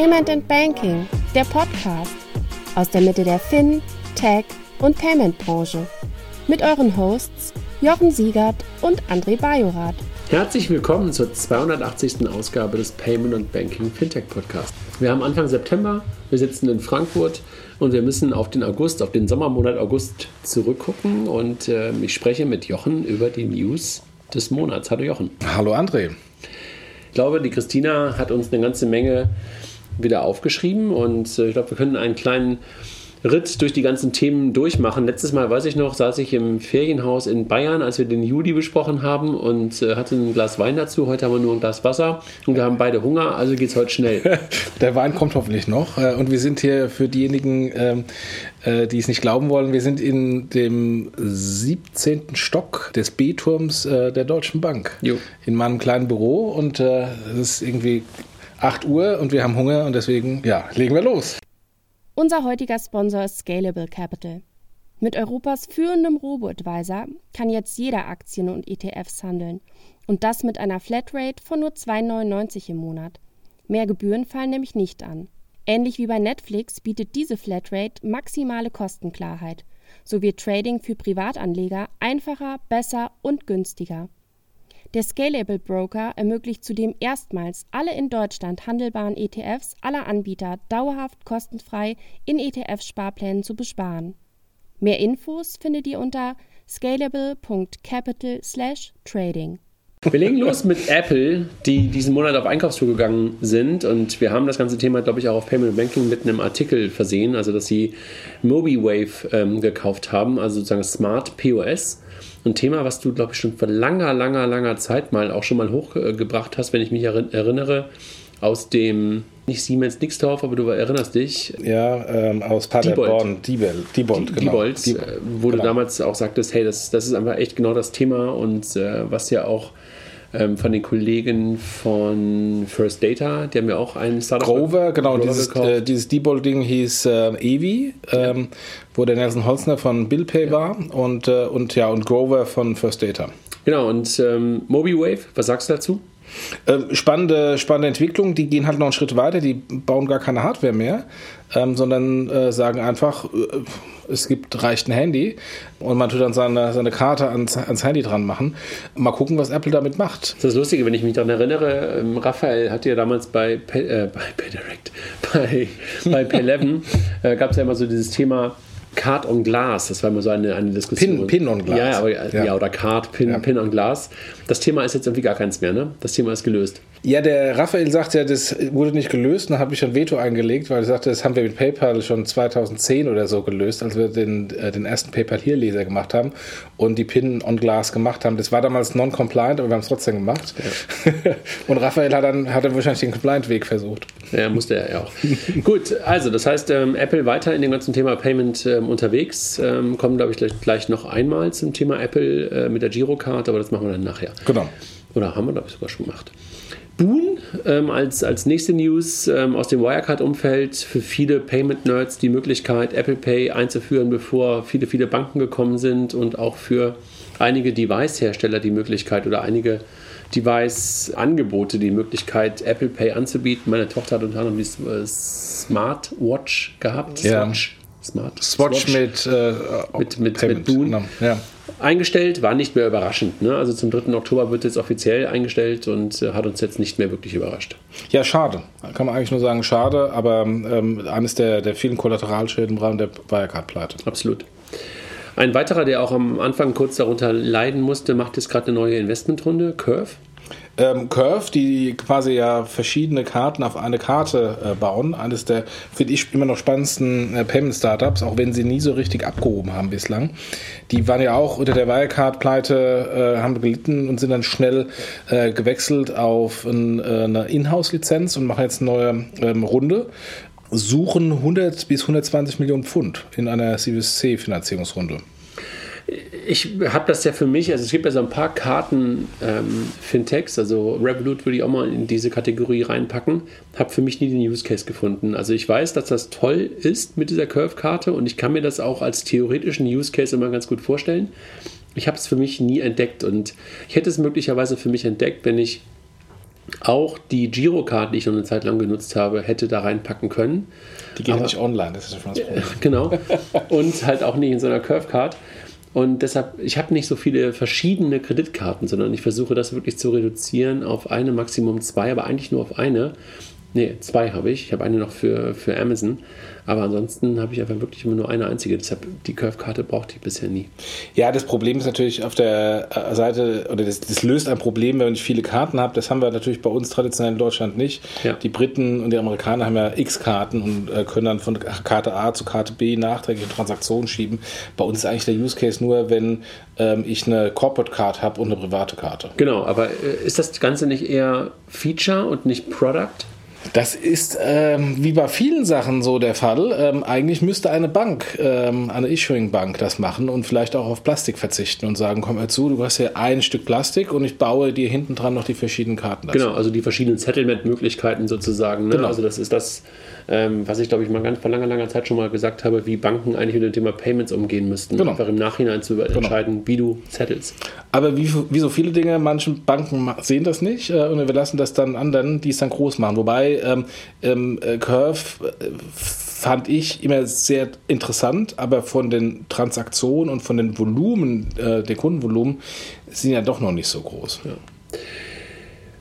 Payment and Banking, der Podcast aus der Mitte der Fin, Tech und Payment Branche. Mit euren Hosts Jochen Siegert und André Bajorath. Herzlich willkommen zur 280. Ausgabe des Payment and Banking Fintech Podcast. Wir haben Anfang September, wir sitzen in Frankfurt und wir müssen auf den August, auf den Sommermonat August zurückgucken und äh, ich spreche mit Jochen über die News des Monats. Hallo Jochen. Hallo André. Ich glaube, die Christina hat uns eine ganze Menge wieder aufgeschrieben und äh, ich glaube, wir können einen kleinen Ritt durch die ganzen Themen durchmachen. Letztes Mal, weiß ich noch, saß ich im Ferienhaus in Bayern, als wir den Juli besprochen haben und äh, hatte ein Glas Wein dazu. Heute haben wir nur ein Glas Wasser und wir haben beide Hunger, also geht es heute schnell. Der Wein kommt hoffentlich noch äh, und wir sind hier für diejenigen, ähm, äh, die es nicht glauben wollen, wir sind in dem 17. Stock des B-Turms äh, der Deutschen Bank. Jo. In meinem kleinen Büro und es ist irgendwie 8 Uhr und wir haben Hunger und deswegen, ja, legen wir los. Unser heutiger Sponsor ist Scalable Capital. Mit Europas führendem Robo-Advisor kann jetzt jeder Aktien und ETFs handeln. Und das mit einer Flatrate von nur 2,99 im Monat. Mehr Gebühren fallen nämlich nicht an. Ähnlich wie bei Netflix bietet diese Flatrate maximale Kostenklarheit. So wird Trading für Privatanleger einfacher, besser und günstiger. Der Scalable Broker ermöglicht zudem erstmals alle in Deutschland handelbaren ETFs aller Anbieter dauerhaft kostenfrei in ETF-Sparplänen zu besparen. Mehr Infos findet ihr unter scalable.capital/trading. Wir legen los mit Apple, die diesen Monat auf Einkaufstour gegangen sind und wir haben das ganze Thema, glaube ich, auch auf Payment Banking mit einem Artikel versehen, also dass sie MobiWave ähm, gekauft haben, also sozusagen Smart POS ein Thema, was du, glaube ich, schon vor langer, langer, langer Zeit mal auch schon mal hochgebracht hast, wenn ich mich erinnere, aus dem, nicht Siemens Nixdorf, aber du erinnerst dich. Ja, ähm, aus Paderborn, Diebold, Diebold, genau. Diebold, Diebold äh, wo genau. du damals auch sagtest, hey, das, das ist einfach echt genau das Thema und äh, was ja auch von den Kollegen von First Data, die haben ja auch einen Startup. Grover, genau, Grover dieses, äh, dieses Debolding hieß äh, Evi, ähm, ja. wo der Nelson Holzner von BillPay ja. war und, äh, und ja, und Grover von First Data. Genau, und ähm, MobiWave, was sagst du dazu? Ähm, spannende, spannende Entwicklung, die gehen halt noch einen Schritt weiter, die bauen gar keine Hardware mehr, ähm, sondern äh, sagen einfach, äh, es gibt, reicht ein Handy und man tut dann seine, seine Karte ans, ans Handy dran machen. Mal gucken, was Apple damit macht. Das ist lustig, wenn ich mich daran erinnere, ähm, Raphael hatte ja damals bei, Pay, äh, bei PayDirect, bei, bei Pay11, äh, gab es ja immer so dieses Thema, Card on Glass, das war immer so eine, eine Diskussion. Pin, Pin on Glass. Ja, aber, ja. ja oder Card, Pin, ja. Pin on Glass. Das Thema ist jetzt irgendwie gar keins mehr, ne? Das Thema ist gelöst. Ja, der Raphael sagt ja, das wurde nicht gelöst. Dann habe ich ein Veto eingelegt, weil er sagte, das haben wir mit PayPal schon 2010 oder so gelöst, als wir den, äh, den ersten PayPal hier Leser gemacht haben und die Pin on Glass gemacht haben. Das war damals non-compliant, aber wir haben es trotzdem gemacht. Ja. und Raphael hat dann, hat dann wahrscheinlich den Compliant-Weg versucht. Ja, musste er ja auch. Gut, also das heißt, ähm, Apple weiter in dem ganzen Thema Payment ähm, unterwegs. Ähm, kommen, glaube ich, gleich, gleich, noch einmal zum Thema Apple äh, mit der Girocard, aber das machen wir dann nachher. Genau. Oder haben wir, glaube ich, sogar schon gemacht. Boon ähm, als, als nächste News ähm, aus dem Wirecard-Umfeld für viele Payment-Nerds die Möglichkeit, Apple Pay einzuführen, bevor viele, viele Banken gekommen sind und auch für einige Device-Hersteller die Möglichkeit oder einige Device-Angebote die Möglichkeit, Apple Pay anzubieten. Meine Tochter hat unter anderem die Smartwatch gehabt. Ja. Swatch. Smart. Swatch, Swatch mit, äh, mit, mit, mit Boon. Genau. Ja eingestellt, war nicht mehr überraschend. Ne? Also zum 3. Oktober wird jetzt offiziell eingestellt und äh, hat uns jetzt nicht mehr wirklich überrascht. Ja, schade. Kann man eigentlich nur sagen, schade, aber ähm, eines der, der vielen Kollateralschäden im Rahmen der Wirecard-Pleite. Absolut. Ein weiterer, der auch am Anfang kurz darunter leiden musste, macht jetzt gerade eine neue Investmentrunde, Curve ähm, Curve, die quasi ja verschiedene Karten auf eine Karte äh, bauen. Eines der, finde ich, immer noch spannendsten äh, Payment-Startups, auch wenn sie nie so richtig abgehoben haben bislang. Die waren ja auch unter der Wirecard-Pleite, äh, haben gelitten und sind dann schnell äh, gewechselt auf ein, äh, eine Inhouse-Lizenz und machen jetzt eine neue ähm, Runde suchen 100 bis 120 Millionen Pfund in einer Series C Finanzierungsrunde ich habe das ja für mich, also es gibt ja so ein paar Karten ähm, Fintechs, also Revolut würde ich auch mal in diese Kategorie reinpacken, habe für mich nie den Use Case gefunden. Also ich weiß, dass das toll ist mit dieser Curve-Karte und ich kann mir das auch als theoretischen Use Case immer ganz gut vorstellen. Ich habe es für mich nie entdeckt und ich hätte es möglicherweise für mich entdeckt, wenn ich auch die Girocard, die ich noch eine Zeit lang genutzt habe, hätte da reinpacken können. Die gehen Aber, nicht online, das ist schon das Problem. Genau. Und halt auch nicht in so einer Curve-Card. Und deshalb, ich habe nicht so viele verschiedene Kreditkarten, sondern ich versuche das wirklich zu reduzieren auf eine, Maximum zwei, aber eigentlich nur auf eine. Ne, zwei habe ich. Ich habe eine noch für, für Amazon. Aber ansonsten habe ich einfach wirklich immer nur eine einzige. Deshalb die Curve-Karte brauchte ich bisher nie. Ja, das Problem ist natürlich auf der äh, Seite, oder das, das löst ein Problem, wenn ich viele Karten habe. Das haben wir natürlich bei uns traditionell in Deutschland nicht. Ja. Die Briten und die Amerikaner haben ja x Karten und äh, können dann von Karte A zu Karte B nachträgliche Transaktionen schieben. Bei uns ist eigentlich der Use Case nur, wenn ähm, ich eine Corporate Card habe und eine private Karte. Genau, aber äh, ist das Ganze nicht eher Feature und nicht Product? Das ist ähm, wie bei vielen Sachen so der Fall. Ähm, eigentlich müsste eine Bank, ähm, eine Issuing-Bank das machen und vielleicht auch auf Plastik verzichten und sagen, komm mal zu, du hast hier ein Stück Plastik und ich baue dir hinten dran noch die verschiedenen Karten dazu. Genau, also die verschiedenen Settlement-Möglichkeiten sozusagen. Ne? Genau. Also das ist das, ähm, was ich glaube ich mal ganz vor langer, langer Zeit schon mal gesagt habe, wie Banken eigentlich mit dem Thema Payments umgehen müssten. Genau. Einfach im Nachhinein zu genau. entscheiden, wie du settelst. Aber wie, wie so viele Dinge, manche Banken sehen das nicht äh, und wir lassen das dann anderen, die es dann groß machen. Wobei ähm, ähm, äh, Curve äh, fand ich immer sehr interessant, aber von den Transaktionen und von den Volumen, äh, der Kundenvolumen, sind ja doch noch nicht so groß. Ja.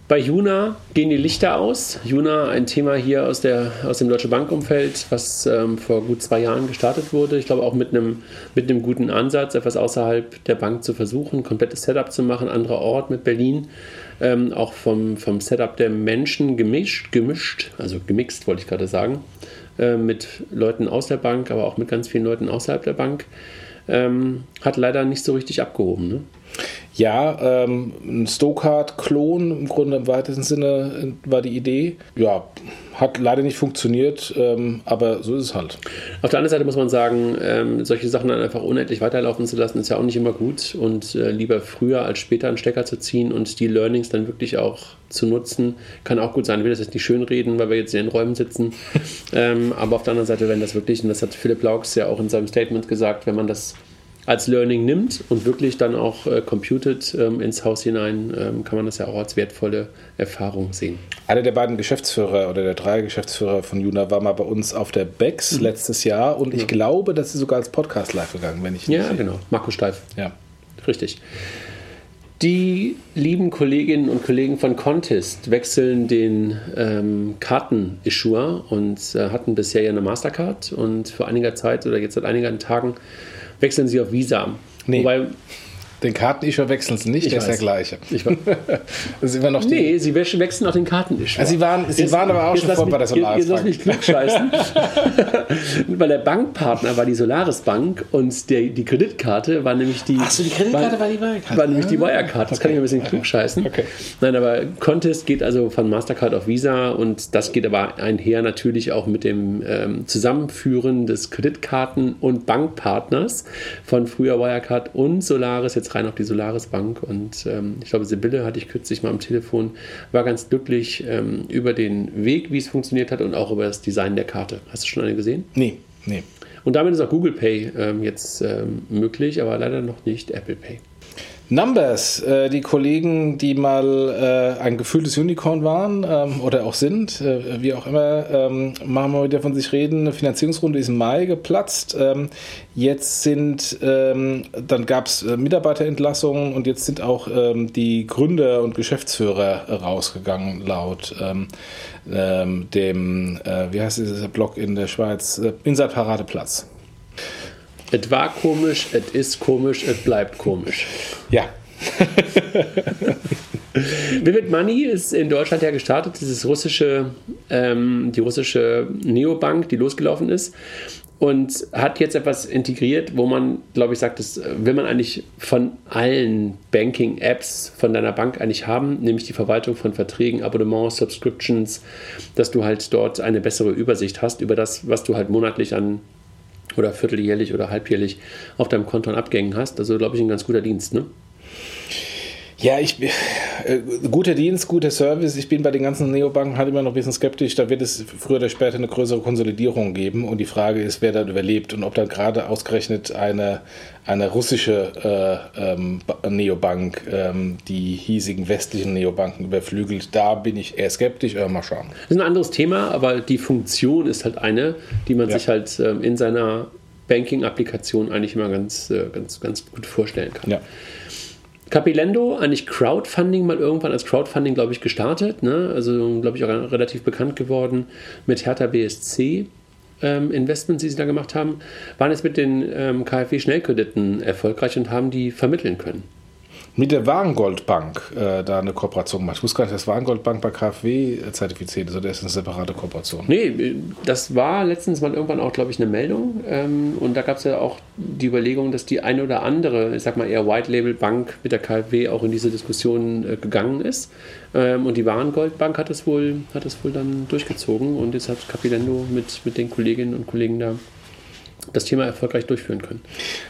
Bei Juna gehen die Lichter aus. Juna, ein Thema hier aus, der, aus dem Deutsche Bankumfeld, was ähm, vor gut zwei Jahren gestartet wurde. Ich glaube auch mit einem, mit einem guten Ansatz, etwas außerhalb der Bank zu versuchen, komplettes Setup zu machen, anderer Ort mit Berlin. Ähm, auch vom, vom Setup der Menschen gemischt, gemischt, also gemixt wollte ich gerade sagen, äh, mit Leuten aus der Bank, aber auch mit ganz vielen Leuten außerhalb der Bank. Ähm, hat leider nicht so richtig abgehoben. Ne? Ja, ähm, ein Stokart-Klon im Grunde im weitesten Sinne war die Idee. Ja, hat leider nicht funktioniert, ähm, aber so ist es halt. Auf der anderen Seite muss man sagen, ähm, solche Sachen dann einfach unendlich weiterlaufen zu lassen, ist ja auch nicht immer gut und äh, lieber früher als später einen Stecker zu ziehen und die Learnings dann wirklich auch zu nutzen, kann auch gut sein. Ich will das jetzt nicht schönreden, weil wir jetzt in den Räumen sitzen, ähm, aber auf der anderen Seite, wenn das wirklich, und das hat Philipp Laux ja auch in seinem Statement gesagt, wenn man das als Learning nimmt und wirklich dann auch äh, computed ähm, ins Haus hinein, ähm, kann man das ja auch als wertvolle Erfahrung sehen. Einer der beiden Geschäftsführer oder der drei Geschäftsführer von Juna war mal bei uns auf der BEX mhm. letztes Jahr und ich ja. glaube, das ist sogar als Podcast live gegangen, wenn ich nicht. Ja, genau. Marco Steif. Ja. Richtig. Die lieben Kolleginnen und Kollegen von Contest wechseln den ähm, Karten-Issuer und äh, hatten bisher ja eine Mastercard und vor einiger Zeit oder jetzt seit einigen Tagen wechseln sie auf Visa. Nee. Wobei den Kartenischer wechseln sie nicht, ich der weiß. ist der gleiche. Ich das ist immer noch nee, sie wechseln auch den Kartenischer. Also sie waren, sie jetzt, waren aber auch schon vor bei der Solaris. Jetzt lass mich klugscheißen. Weil der Bankpartner war die Solaris Bank und der, die Kreditkarte war nämlich die... Achso, die Kreditkarte war, war die Wirecard. War nämlich die Wirecard. Das okay. kann ich ein bisschen klugscheißen. Okay. Nein, aber Contest geht also von Mastercard auf Visa und das geht aber einher natürlich auch mit dem ähm, Zusammenführen des Kreditkarten- und Bankpartners von früher Wirecard und Solaris jetzt jetzt rein auf die Solaris Bank und ähm, ich glaube, Sibylle hatte ich kürzlich mal am Telefon, war ganz glücklich ähm, über den Weg, wie es funktioniert hat und auch über das Design der Karte. Hast du schon eine gesehen? Nee, nee. Und damit ist auch Google Pay ähm, jetzt ähm, möglich, aber leider noch nicht Apple Pay. Numbers, äh, die Kollegen, die mal äh, ein gefühltes Unicorn waren ähm, oder auch sind, äh, wie auch immer, ähm, machen wir wieder von sich reden. Eine Finanzierungsrunde ist im Mai geplatzt. Ähm, jetzt sind, ähm, dann gab es äh, Mitarbeiterentlassungen und jetzt sind auch ähm, die Gründer und Geschäftsführer rausgegangen, laut ähm, dem, äh, wie heißt dieser Blog in der Schweiz, äh, Inside Paradeplatz. Es war komisch, es ist komisch, es bleibt komisch. Ja. Vivid Money ist in Deutschland ja gestartet, dieses russische, ähm, die russische Neobank, die losgelaufen ist und hat jetzt etwas integriert, wo man, glaube ich, sagt, das will man eigentlich von allen Banking-Apps von deiner Bank eigentlich haben, nämlich die Verwaltung von Verträgen, Abonnements, Subscriptions, dass du halt dort eine bessere Übersicht hast über das, was du halt monatlich an oder vierteljährlich oder halbjährlich auf deinem Konto an Abgängen hast. Also, glaube ich, ein ganz guter Dienst, ne? Ja, ich äh, guter Dienst, guter Service. Ich bin bei den ganzen Neobanken halt immer noch ein bisschen skeptisch. Da wird es früher oder später eine größere Konsolidierung geben und die Frage ist, wer dann überlebt und ob dann gerade ausgerechnet eine, eine russische äh, ähm, Neobank ähm, die hiesigen westlichen Neobanken überflügelt. Da bin ich eher skeptisch, aber mal schauen. Das ist ein anderes Thema, aber die Funktion ist halt eine, die man ja. sich halt ähm, in seiner Banking-Applikation eigentlich immer ganz, äh, ganz, ganz gut vorstellen kann. Ja. Capilendo, eigentlich Crowdfunding mal irgendwann als Crowdfunding, glaube ich, gestartet. Ne? Also, glaube ich, auch relativ bekannt geworden mit Hertha BSC. Ähm, Investments, die sie da gemacht haben, waren jetzt mit den ähm, KfW-Schnellkrediten erfolgreich und haben die vermitteln können mit der Warengoldbank äh, da eine Kooperation gemacht. Ich wusste gar nicht, dass Warengoldbank bei KfW zertifiziert ist oder ist eine separate Kooperation? Nee, das war letztens mal irgendwann auch, glaube ich, eine Meldung. Ähm, und da gab es ja auch die Überlegung, dass die eine oder andere, ich sag mal eher White Label Bank mit der KfW auch in diese Diskussion äh, gegangen ist. Ähm, und die Warengoldbank hat es wohl, hat es wohl dann durchgezogen und jetzt hat Capilendo mit, mit den Kolleginnen und Kollegen da das Thema erfolgreich durchführen können.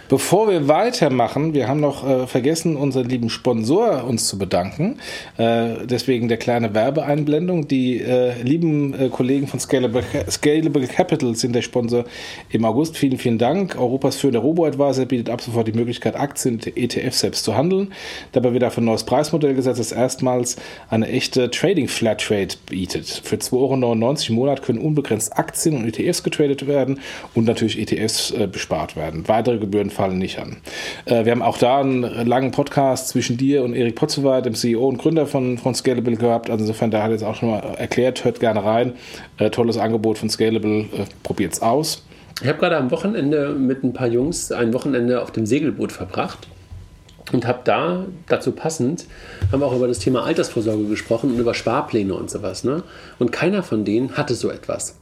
Bevor wir weitermachen, wir haben noch äh, vergessen, unseren lieben Sponsor uns zu bedanken. Äh, deswegen der kleine Werbeeinblendung. Die äh, lieben äh, Kollegen von Scalable, Scalable Capital sind der Sponsor im August. Vielen, vielen Dank. Europas führender Robo-Advisor bietet ab sofort die Möglichkeit, Aktien und ETFs selbst zu handeln. Dabei wird auf ein neues Preismodell gesetzt, das erstmals eine echte Trading Flatrate bietet. Für 2,99 Euro im Monat können unbegrenzt Aktien und ETFs getradet werden und natürlich ETFs äh, bespart werden. Weitere Gebühren fallen nicht an. Äh, wir haben auch da einen langen Podcast zwischen dir und Erik Potzewald, dem CEO und Gründer von, von Scalable, gehabt. Also insofern, da hat jetzt auch schon mal erklärt, hört gerne rein. Äh, tolles Angebot von Scalable, äh, es aus. Ich habe gerade am Wochenende mit ein paar Jungs ein Wochenende auf dem Segelboot verbracht und habe da dazu passend haben auch über das Thema Altersvorsorge gesprochen und über Sparpläne und sowas. Ne? Und keiner von denen hatte so etwas.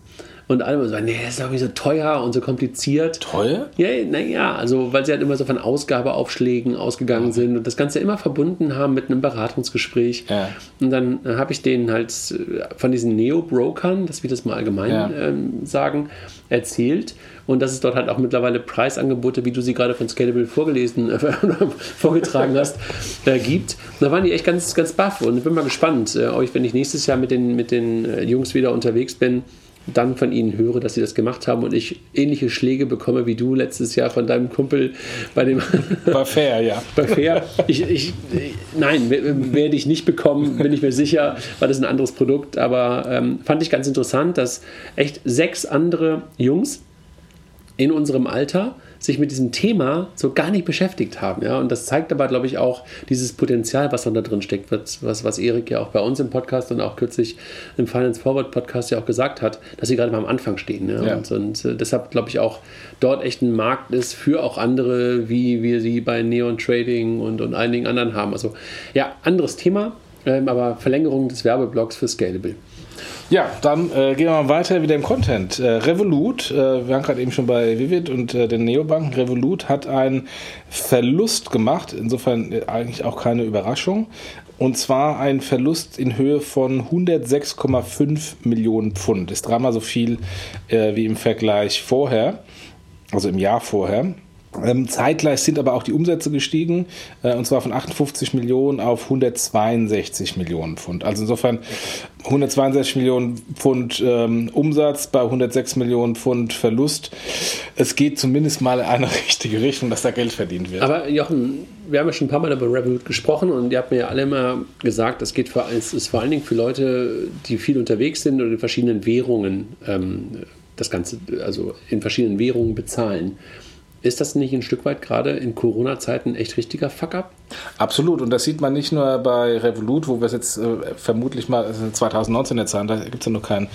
Und alle immer so, nee, das ist irgendwie so teuer und so kompliziert. Teuer? Ja, naja, also weil sie halt immer so von Ausgabeaufschlägen ausgegangen sind und das Ganze immer verbunden haben mit einem Beratungsgespräch. Ja. Und dann äh, habe ich denen halt äh, von diesen Neo-Brokern, dass wir das mal allgemein ja. ähm, sagen, erzählt. Und dass es dort halt auch mittlerweile Preisangebote, wie du sie gerade von Scalable vorgelesen, äh, vorgetragen hast, äh, gibt. Und da waren die echt ganz, ganz baff und ich bin mal gespannt, äh, euch, wenn ich nächstes Jahr mit den, mit den äh, Jungs wieder unterwegs bin, dann von ihnen höre, dass sie das gemacht haben und ich ähnliche Schläge bekomme wie du letztes Jahr von deinem Kumpel bei dem. Bei Fair, ja. bei Fair. Ich, ich, nein, werde ich nicht bekommen, bin ich mir sicher, weil das ein anderes Produkt. Aber ähm, fand ich ganz interessant, dass echt sechs andere Jungs in unserem Alter sich mit diesem Thema so gar nicht beschäftigt haben. Ja? Und das zeigt aber, glaube ich, auch dieses Potenzial, was dann da drin steckt, was, was Erik ja auch bei uns im Podcast und auch kürzlich im Finance Forward Podcast ja auch gesagt hat, dass sie gerade mal am Anfang stehen. Ja? ja. Und, und äh, deshalb, glaube ich, auch dort echt ein Markt ist für auch andere, wie wir sie bei Neon Trading und, und einigen anderen haben. Also ja, anderes Thema, ähm, aber Verlängerung des Werbeblocks für Scalable. Ja, dann äh, gehen wir mal weiter wieder im Content. Äh, Revolut, äh, wir waren gerade eben schon bei Vivid und äh, den Neobanken. Revolut hat einen Verlust gemacht, insofern äh, eigentlich auch keine Überraschung. Und zwar ein Verlust in Höhe von 106,5 Millionen Pfund. Ist dreimal so viel äh, wie im Vergleich vorher, also im Jahr vorher. Ähm, zeitgleich sind aber auch die Umsätze gestiegen, und zwar von 58 Millionen auf 162 Millionen Pfund. Also insofern 162 Millionen Pfund ähm, Umsatz bei 106 Millionen Pfund Verlust. Es geht zumindest mal in eine richtige Richtung, dass da Geld verdient wird. Aber Jochen, wir haben ja schon ein paar Mal über Revolut gesprochen und ihr habt mir ja alle immer gesagt, es, geht für, es ist vor allen Dingen für Leute, die viel unterwegs sind und in verschiedenen Währungen ähm, das Ganze, also in verschiedenen Währungen bezahlen. Ist das nicht ein Stück weit gerade in Corona-Zeiten echt richtiger Fuck-up? Absolut. Und das sieht man nicht nur bei Revolut, wo wir es jetzt äh, vermutlich mal, also 2019 jetzt Zahlen, da gibt es ja noch kein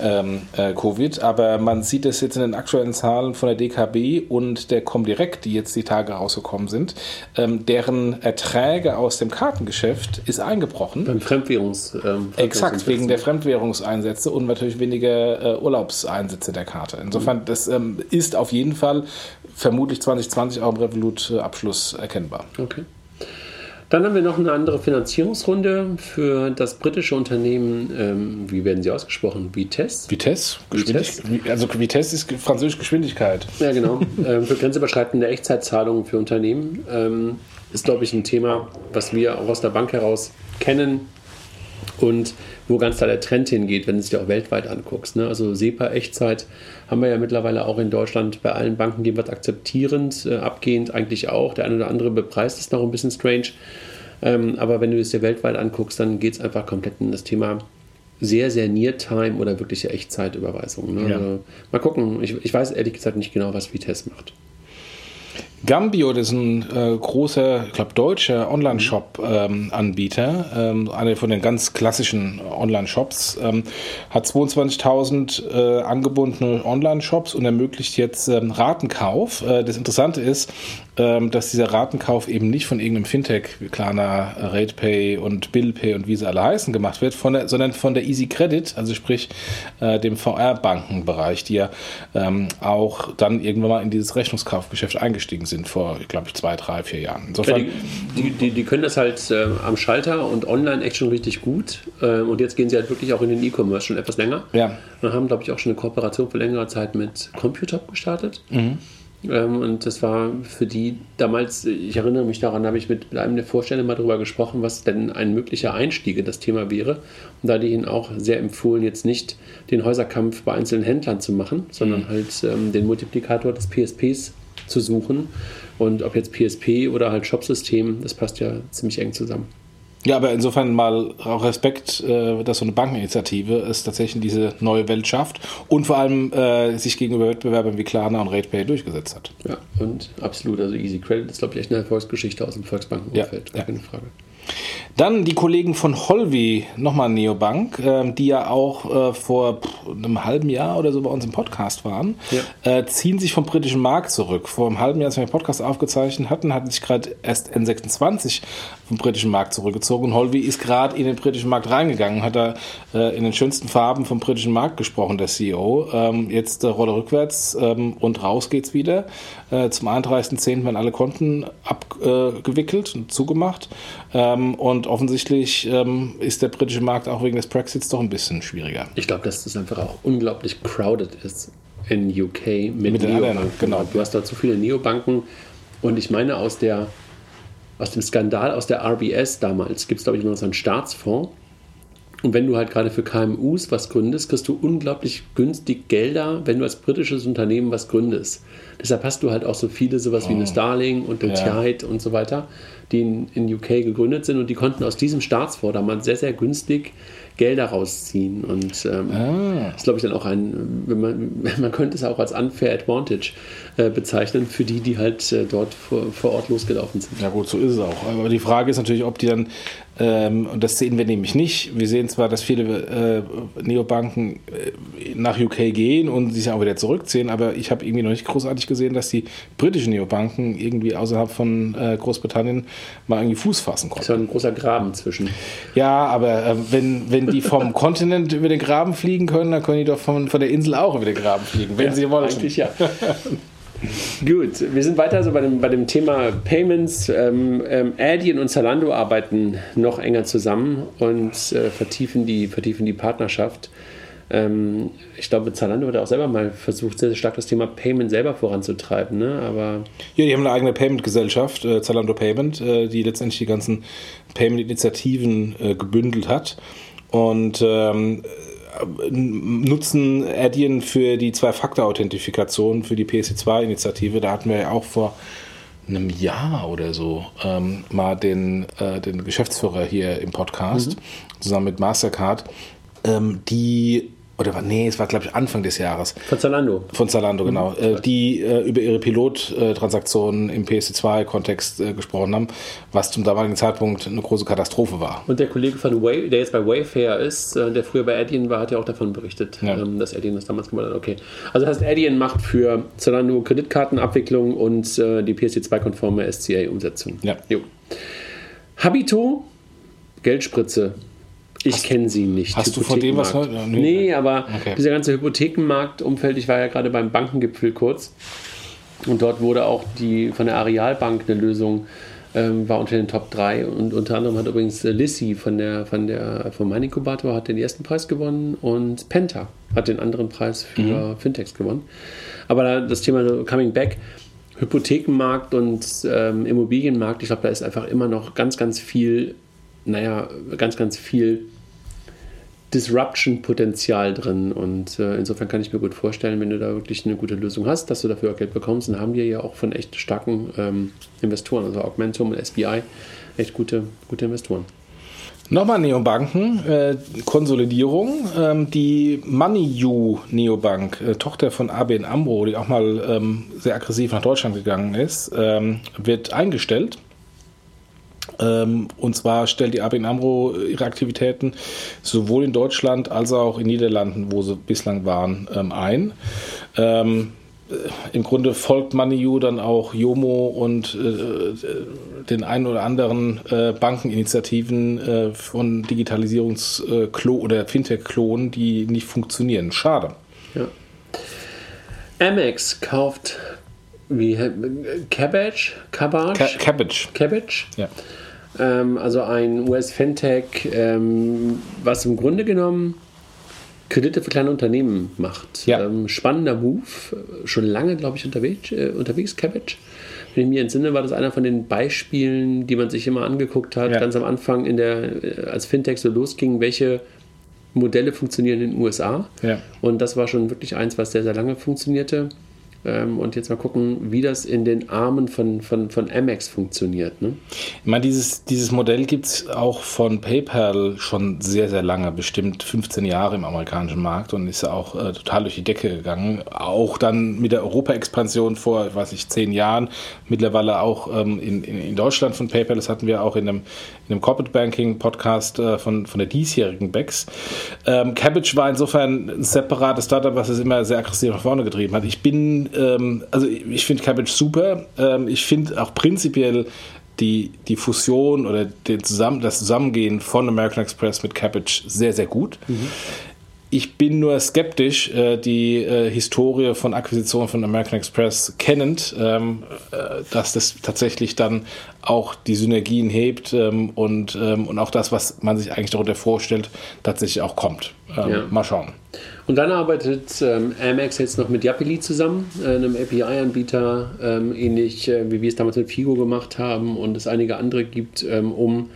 ähm, äh, Covid, aber man sieht es jetzt in den aktuellen Zahlen von der DKB und der Comdirect, die jetzt die Tage rausgekommen sind, ähm, deren Erträge aus dem Kartengeschäft ist eingebrochen. Beim Fremdwährungs... Ähm, Exakt, wegen der Fremdwährungseinsätze und natürlich weniger äh, Urlaubseinsätze der Karte. Insofern, mhm. das ähm, ist auf jeden Fall vermutlich 2020 auch im Revolut-Abschluss erkennbar. Okay. Dann haben wir noch eine andere Finanzierungsrunde für das britische Unternehmen, ähm, wie werden sie ausgesprochen? Vitesse? Vitesse? Vitesse? Also Vitesse ist französische Geschwindigkeit. Ja, genau. ähm, für grenzüberschreitende Echtzeitzahlungen für Unternehmen. Ähm, ist, glaube ich, ein Thema, was wir auch aus der Bank heraus kennen und wo ganz klar der Trend hingeht, wenn du es dir auch weltweit anguckst. Ne? Also SEPA-Echtzeit haben wir ja mittlerweile auch in Deutschland bei allen Banken jeweils akzeptierend, äh, abgehend eigentlich auch. Der eine oder andere bepreist es noch ein bisschen strange. Ähm, aber wenn du es dir weltweit anguckst, dann geht es einfach komplett in das Thema sehr, sehr Near-Time oder wirkliche Echtzeitüberweisung. Ne? Ja. Also, mal gucken. Ich, ich weiß ehrlich gesagt nicht genau, was Vitesse macht. Gambio, das ist ein äh, großer, ich glaube, deutscher Online-Shop-Anbieter, ähm, ähm, einer von den ganz klassischen Online-Shops, ähm, hat 22.000 äh, angebundene Online-Shops und ermöglicht jetzt ähm, Ratenkauf. Äh, das Interessante ist, dass dieser Ratenkauf eben nicht von irgendeinem Fintech wie Klarna, RatePay und BillPay und wie sie alle heißen gemacht wird, von der, sondern von der Easy Credit, also sprich äh, dem VR-Bankenbereich, die ja ähm, auch dann irgendwann mal in dieses Rechnungskaufgeschäft eingestiegen sind vor, glaube ich, zwei, drei, vier Jahren. Insofern, ja, die, die, die, können das halt äh, am Schalter und online echt schon richtig gut. Äh, und jetzt gehen sie halt wirklich auch in den E-Commerce schon etwas länger. Ja. Und haben, glaube ich, auch schon eine Kooperation für längere Zeit mit Computop gestartet. Mhm. Ähm, und das war für die damals, ich erinnere mich daran, habe ich mit einem der Vorstände mal darüber gesprochen, was denn ein möglicher Einstieg in das Thema wäre. Und da ich ihnen auch sehr empfohlen, jetzt nicht den Häuserkampf bei einzelnen Händlern zu machen, sondern mhm. halt ähm, den Multiplikator des PSPs zu suchen. Und ob jetzt PSP oder halt Shopsystem, das passt ja ziemlich eng zusammen. Ja, aber insofern mal auch Respekt, äh, dass so eine Bankeninitiative es tatsächlich in diese neue Welt schafft und vor allem äh, sich gegenüber Wettbewerbern wie Klarna und RatePay durchgesetzt hat. Ja, und absolut. Also Easy Credit ist, glaube ich, echt eine Erfolgsgeschichte aus dem Volksbankenumfeld. Ja, ja. Keine Frage. Dann die Kollegen von Holvi, nochmal Neobank, äh, die ja auch äh, vor einem halben Jahr oder so bei uns im Podcast waren, ja. äh, ziehen sich vom britischen Markt zurück. Vor einem halben Jahr, als wir den Podcast aufgezeichnet hatten, hatten sich gerade erst N26 vom britischen Markt zurückgezogen und Holvi ist gerade in den britischen Markt reingegangen, hat da äh, in den schönsten Farben vom britischen Markt gesprochen, der CEO. Ähm, jetzt äh, Rolle rückwärts ähm, und raus geht's wieder. Äh, zum 31.10. werden alle Konten abgewickelt und zugemacht. Ähm, und offensichtlich ähm, ist der britische Markt auch wegen des Brexits doch ein bisschen schwieriger. Ich glaube, dass das einfach auch unglaublich crowded ist in UK mit, mit Neobanken. Genau. Du hast da zu viele Neobanken und ich meine aus der aus dem Skandal aus der RBS damals gibt es glaube ich immer noch so einen Staatsfonds und wenn du halt gerade für KMUs was gründest, kriegst du unglaublich günstig Gelder, wenn du als britisches Unternehmen was gründest. Deshalb hast du halt auch so viele, sowas oh. wie eine oh. Starling und eine ja. Tide und so weiter, die in, in UK gegründet sind und die konnten aus diesem Staatsfonds damals sehr, sehr günstig Gelder rausziehen. Und ähm, ah. das ist, glaube ich, dann auch ein, wenn man, man könnte es auch als unfair advantage äh, bezeichnen für die, die halt äh, dort vor, vor Ort losgelaufen sind. Ja gut, so ist es auch. Aber die Frage ist natürlich, ob die dann, ähm, und das sehen wir nämlich nicht, wir sehen zwar, dass viele äh, Neobanken äh, nach UK gehen und sich auch wieder zurückziehen, aber ich habe irgendwie noch nicht großartig gesehen, dass die britischen Neobanken irgendwie außerhalb von äh, Großbritannien mal irgendwie Fuß fassen konnten. Das ist ja ein großer Graben zwischen. Ja, aber äh, wenn, wenn die vom Kontinent über den Graben fliegen können, dann können die doch von, von der Insel auch über den Graben fliegen, wenn ja, sie wollen. Eigentlich ja. Gut, wir sind weiter so bei dem, bei dem Thema Payments. Ähm, ähm, Adyen und Zalando arbeiten noch enger zusammen und äh, vertiefen, die, vertiefen die Partnerschaft. Ähm, ich glaube, Zalando hat auch selber mal versucht, sehr, sehr stark das Thema Payment selber voranzutreiben. Ne? Aber ja, die haben eine eigene Payment-Gesellschaft, äh, Zalando Payment, äh, die letztendlich die ganzen Payment-Initiativen äh, gebündelt hat. Und ähm, nutzen Adyen für die Zwei-Faktor-Authentifikation für die PSC2-Initiative. Da hatten wir ja auch vor einem Jahr oder so ähm, mal den, äh, den Geschäftsführer hier im Podcast mhm. zusammen mit Mastercard, ähm, die oder nee, es war glaube ich Anfang des Jahres. Von Zalando. Von Zalando, genau. Mhm. Die äh, über ihre Pilottransaktionen im PSD2-Kontext äh, gesprochen haben, was zum damaligen Zeitpunkt eine große Katastrophe war. Und der Kollege von Way, der jetzt bei Wayfair ist, äh, der früher bei Adyen war, hat ja auch davon berichtet, ja. ähm, dass Adyen das damals gemacht hat. Okay. Also das heißt, Adyen macht für Zalando Kreditkartenabwicklung und äh, die PSD2-konforme SCA-Umsetzung. Ja. Jo. Habito, Geldspritze ich kenne sie nicht. Hast du von dem was gehört? Nee, nee aber okay. dieser ganze Hypothekenmarktumfeld, ich war ja gerade beim Bankengipfel kurz und dort wurde auch die von der Arealbank eine Lösung ähm, war unter den Top 3 und unter anderem hat übrigens äh, Lissy von der, von der, vom Mining Inkubator hat den ersten Preis gewonnen und Penta hat den anderen Preis für mhm. Fintechs gewonnen. Aber das Thema Coming Back, Hypothekenmarkt und ähm, Immobilienmarkt, ich glaube, da ist einfach immer noch ganz, ganz viel, naja, ganz, ganz viel Disruption-Potenzial drin. Und äh, insofern kann ich mir gut vorstellen, wenn du da wirklich eine gute Lösung hast, dass du dafür auch Geld bekommst. Dann haben wir ja auch von echt starken ähm, Investoren, also Augmentum und SBI, echt gute, gute Investoren. Nochmal Neobanken, äh, Konsolidierung. Ähm, die MoneyU Neobank, äh, Tochter von ABN Amro, die auch mal ähm, sehr aggressiv nach Deutschland gegangen ist, ähm, wird eingestellt. Ähm, und zwar stellt die ABN AMRO ihre Aktivitäten sowohl in Deutschland als auch in Niederlanden, wo sie bislang waren, ähm, ein. Ähm, Im Grunde folgt MoneyU dann auch Jomo und äh, den ein oder anderen äh, Bankeninitiativen äh, von Digitalisierungsklo oder Fintech-Klonen, die nicht funktionieren. Schade. Ja. Amex kauft wie Cabbage? Cabbage? Cabbage. Cabbage. Ja. Ähm, also ein US-Fintech, ähm, was im Grunde genommen Kredite für kleine Unternehmen macht. Ja. Ähm, spannender Move, schon lange, glaube ich, unterwegs, äh, unterwegs, Cabbage. Wenn ich mich entsinne, war das einer von den Beispielen, die man sich immer angeguckt hat, Ja. ganz am Anfang, in der, äh, als Fintech so losging, welche Modelle funktionieren in den USA. Ja. Und das war schon wirklich eins, was sehr, sehr lange funktionierte. Ähm, und jetzt mal gucken, wie das in den Armen von, von, von Amex funktioniert. Ne? Ich meine, dieses, dieses Modell gibt es auch von PayPal schon sehr, sehr lange, bestimmt 15 Jahre im amerikanischen Markt und ist auch äh, total durch die Decke gegangen. Auch dann mit der Europa-Expansion vor, ich weiß nicht, zehn Jahren, mittlerweile auch ähm, in, in, in Deutschland von PayPal. Das hatten wir auch in einem, in einem Corporate Banking Podcast äh, von, von der diesjährigen BEX. Ähm, Cabbage war insofern ein separates Startup, was es immer sehr aggressiv nach vorne getrieben hat. Ich bin, ähm, also ich, finde Cabbage super. Ähm, ich finde auch prinzipiell die, die Fusion oder Zusammen, das Zusammengehen von American Express mit Cabbage sehr, sehr gut. Ich bin nur skeptisch, äh, die äh, Historie von Akquisitionen von American Express kennend, ähm, äh, dass das tatsächlich dann auch die Synergien hebt ähm, und, ähm, und auch das, was man sich eigentlich darunter vorstellt, tatsächlich auch kommt. Ähm, Ja. Mal schauen. Und dann arbeitet ähm, Amex jetzt noch mit Yapili zusammen, äh, einem API-Anbieter, ähm, ähnlich äh, wie wir es damals mit Figo gemacht haben und es einige andere gibt, um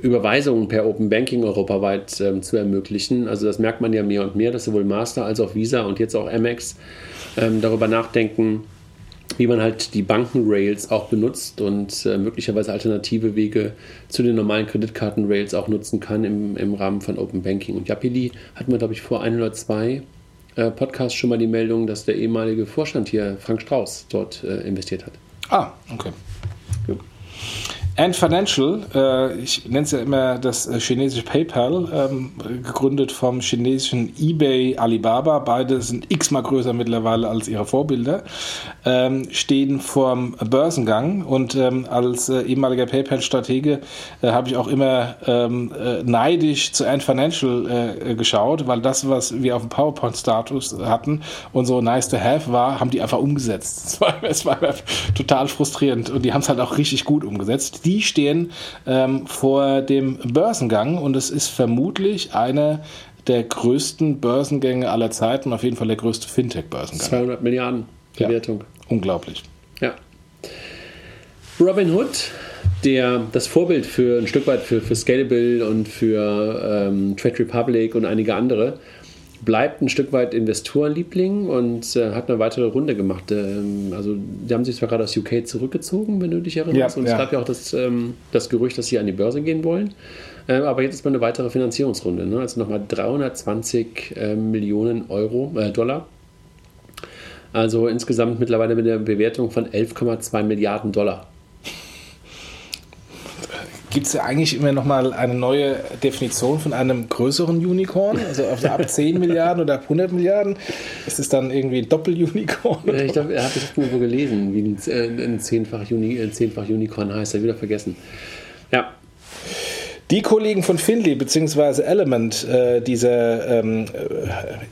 Überweisungen per Open Banking europaweit ähm, zu ermöglichen. Also das merkt man ja mehr und mehr, dass sowohl Master als auch Visa und jetzt auch Amex ähm, darüber nachdenken, wie man halt die Bankenrails auch benutzt und äh, möglicherweise alternative Wege zu den normalen Kreditkartenrails auch nutzen kann im, im Rahmen von Open Banking. Und Yapili hatten wir, glaube ich, vor ein oder zwei äh, Podcasts schon mal die Meldung, dass der ehemalige Vorstand hier, Frank Strauß, dort äh, investiert hat. Ah, okay. Ja. Ant Financial, äh, ich nenne es ja immer das äh, chinesische PayPal, ähm, gegründet vom chinesischen eBay Alibaba. Beide sind x-mal größer mittlerweile als ihre Vorbilder, ähm, stehen vorm Börsengang und ähm, als äh, ehemaliger PayPal-Stratege äh, habe ich auch immer ähm, äh, neidisch zu Ant Financial äh, geschaut, weil das, was wir auf dem PowerPoint-Status hatten und so nice to have war, haben die einfach umgesetzt. Es war, war total frustrierend und die haben es halt auch richtig gut umgesetzt. Die stehen ähm, vor dem Börsengang und es ist vermutlich einer der größten Börsengänge aller Zeiten, auf jeden Fall der größte Fintech-Börsengang. 200 Milliarden Ja. Bewertung. Unglaublich. Ja. Robin Hood, der das Vorbild für ein Stück weit für, für Scalable und für ähm, Trade Republic und einige andere, bleibt ein Stück weit Investorenliebling und äh, hat eine weitere Runde gemacht. Ähm, also, die haben sich zwar gerade aus UK zurückgezogen, wenn du dich erinnerst, Ja, und es ja. gab ja auch das, ähm, das Gerücht, dass sie an die Börse gehen wollen. Ähm, aber jetzt ist mal eine weitere Finanzierungsrunde. Ne? Also nochmal 320 ähm, Millionen Euro, äh, Dollar. Also insgesamt mittlerweile mit einer Bewertung von 11,2 Milliarden Dollar. Gibt es ja eigentlich immer noch mal eine neue Definition von einem größeren Unicorn? Also ab 10 Milliarden oder ab 100 Milliarden? Ist es dann irgendwie ein Doppel-Unicorn? Äh, Ich glaube, er hat das irgendwo gelesen, wie ein, äh, ein, zehnfach Uni, ein zehnfach Unicorn heißt. Er wieder vergessen. Ja, Die Kollegen von Finley bzw. Element, äh, dieser, ähm, äh,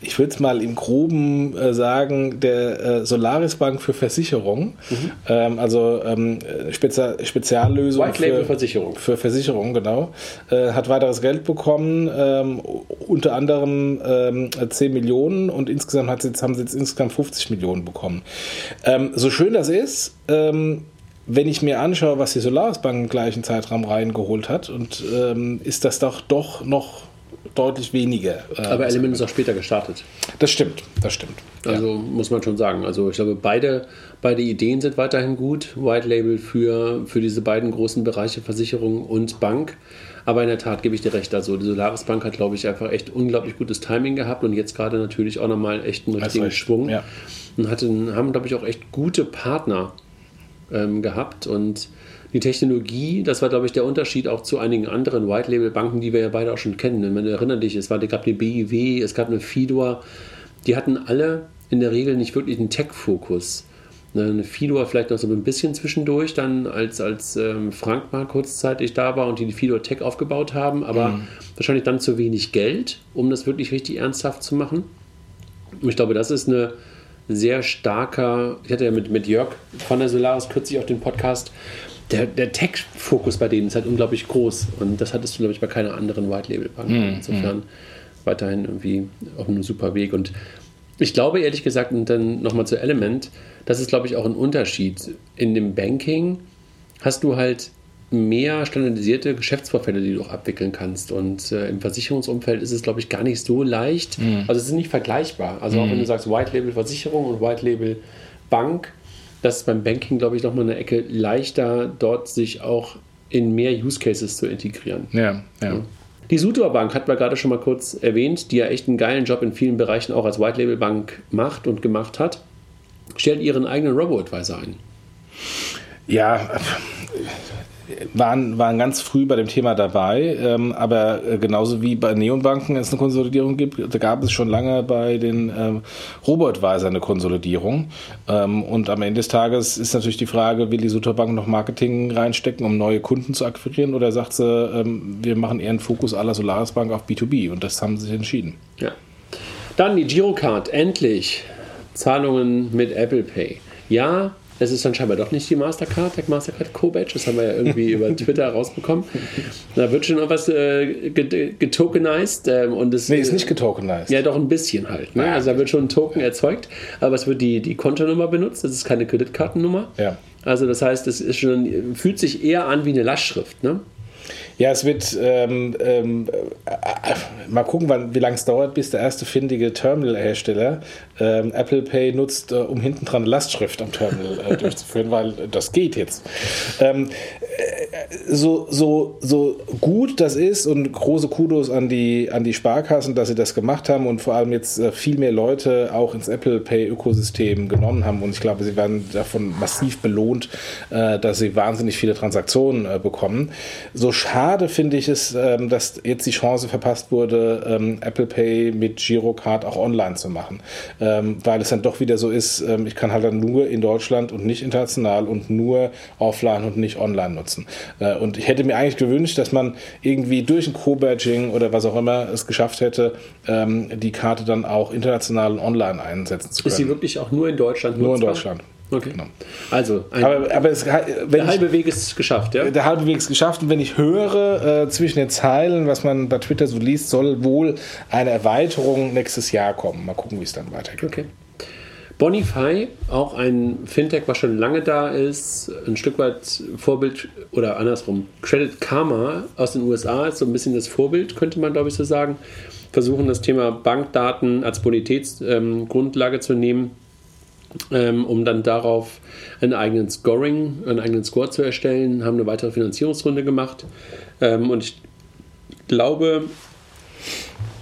ich würde es mal im Groben äh, sagen, der äh, Solaris Bank für Versicherung, mhm. ähm, also ähm, Spezia Speziallösung White Label für Versicherung. Für Versicherung, genau. Äh, hat weiteres Geld bekommen, ähm, unter anderem ähm, 10 Millionen und insgesamt hat sie jetzt, haben sie jetzt insgesamt 50 Millionen bekommen. Ähm, so schön das ist, ähm, wenn ich mir anschaue, was die Solaris Bank im gleichen Zeitraum reingeholt hat, und ähm, ist das doch doch noch deutlich weniger. Äh, Aber Element ist auch später gestartet. Das stimmt, das stimmt. Also ja. muss man schon sagen. Also ich glaube, beide, beide Ideen sind weiterhin gut. White Label für, für diese beiden großen Bereiche Versicherung und Bank. Aber in der Tat gebe ich dir recht. Also die Solaris Bank hat, glaube ich, einfach echt unglaublich gutes Timing gehabt und jetzt gerade natürlich auch nochmal echt einen richtigen Schwung. Ja. Und hatten, haben, glaube ich, auch echt gute Partner ähm, gehabt und die Technologie, das war, glaube ich, der Unterschied auch zu einigen anderen White-Label-Banken, die wir ja beide auch schon kennen. Man erinnert dich, es, war, es gab eine BIW, es gab eine Fidor, die hatten alle in der Regel nicht wirklich einen Tech-Fokus. Ne, eine Fidor vielleicht noch so ein bisschen zwischendurch, dann als, als ähm, Frank mal kurzzeitig da war und die die Fidor Tech aufgebaut haben, aber mhm. wahrscheinlich dann zu wenig Geld, um das wirklich richtig ernsthaft zu machen. Und ich glaube, das ist eine, sehr starker, ich hatte ja mit, mit Jörg von der Solaris kürzlich auch den Podcast, der, der Tech-Fokus bei denen ist halt unglaublich groß und das hattest du, glaube ich, bei keiner anderen White-Label-Bank. Mhm. Insofern weiterhin irgendwie auf einem super Weg und ich glaube ehrlich gesagt, und dann nochmal zu Element, das ist, glaube ich, auch ein Unterschied. In dem Banking hast du halt mehr standardisierte Geschäftsvorfälle, die du auch abwickeln kannst. Und äh, im Versicherungsumfeld ist es, glaube ich, gar nicht so leicht. Mhm. Also es ist nicht vergleichbar. Also mhm. auch wenn du sagst White Label Versicherung und White Label Bank, das ist beim Banking, glaube ich, nochmal eine Ecke leichter, dort sich auch in mehr Use Cases zu integrieren. Ja, ja. Die Sutor Bank hat man gerade schon mal kurz erwähnt, die ja echt einen geilen Job in vielen Bereichen auch als White Label Bank macht und gemacht hat, stellt ihren eigenen Robo-Advisor ein. Ja, waren, waren ganz früh bei dem Thema dabei, ähm, aber äh, genauso wie bei Neonbanken es eine Konsolidierung gibt, da gab es schon lange bei den ähm, Robotweiser eine Konsolidierung. Ähm, und am Ende des Tages ist natürlich die Frage, will die Suterbank noch Marketing reinstecken, um neue Kunden zu akquirieren, oder sagt sie, ähm, wir machen eher einen Fokus aller Solaris Bank auf B2B und das haben sie sich entschieden. Ja. Dann die Girocard, endlich. Zahlungen mit Apple Pay. Ja, es ist dann scheinbar doch nicht die Mastercard, der Mastercard Co-Badge. Das haben wir ja irgendwie über Twitter rausbekommen. Da wird schon irgendwas äh, getokenized. Ähm, und es, nee, ist nicht getokenized. Ja, doch ein bisschen halt. Ne? Also da wird schon ein Token erzeugt, aber es wird die, die Kontonummer benutzt. Das ist keine Kreditkartennummer. Ja. Also das heißt, es ist schon, fühlt sich eher an wie eine Lastschrift. Ne? Ja, es wird ähm, ähm, äh, mal gucken, wann, wie lange es dauert, bis der erste findige Terminal-Hersteller ähm, Apple Pay nutzt, äh, um hinten dran Lastschrift am Terminal äh, durchzuführen, weil das geht jetzt. Ähm, äh, so, so, so gut das ist und große Kudos an die, an die Sparkassen, dass sie das gemacht haben und vor allem jetzt äh, viel mehr Leute auch ins Apple Pay-Ökosystem genommen haben und ich glaube, sie werden davon massiv belohnt, dass sie wahnsinnig viele Transaktionen bekommen. So schade schade finde ich es, ähm, dass jetzt die Chance verpasst wurde, ähm, Apple Pay mit Girocard auch online zu machen. Ähm, weil es dann doch wieder so ist, ich kann halt dann nur in Deutschland und nicht international und nur offline und nicht online nutzen. Äh, und ich hätte mir eigentlich gewünscht, dass man irgendwie durch ein Co-Badging oder was auch immer es geschafft hätte, die Karte dann auch international und online einsetzen zu können. Ist sie wirklich auch nur in Deutschland nutzbar? Nur in Deutschland. Okay. Genau. Also, aber, aber es, der halbe Weg ist geschafft, ja? Der halbe Weg ist geschafft. Und wenn ich höre äh, zwischen den Zeilen, was man bei Twitter so liest, soll wohl eine Erweiterung nächstes Jahr kommen. Mal gucken, wie es dann weitergeht. Okay. Bonify, auch ein Fintech, was schon lange da ist, ein Stück weit Vorbild oder andersrum. Credit Karma aus den USA ist so ein bisschen das Vorbild, könnte man glaube ich so sagen. Versuchen das Thema Bankdaten als Bonitätsgrundlage ähm, zu nehmen um dann darauf einen eigenen Scoring, einen eigenen Score zu erstellen, haben eine weitere Finanzierungsrunde gemacht. Ähm, und ich glaube,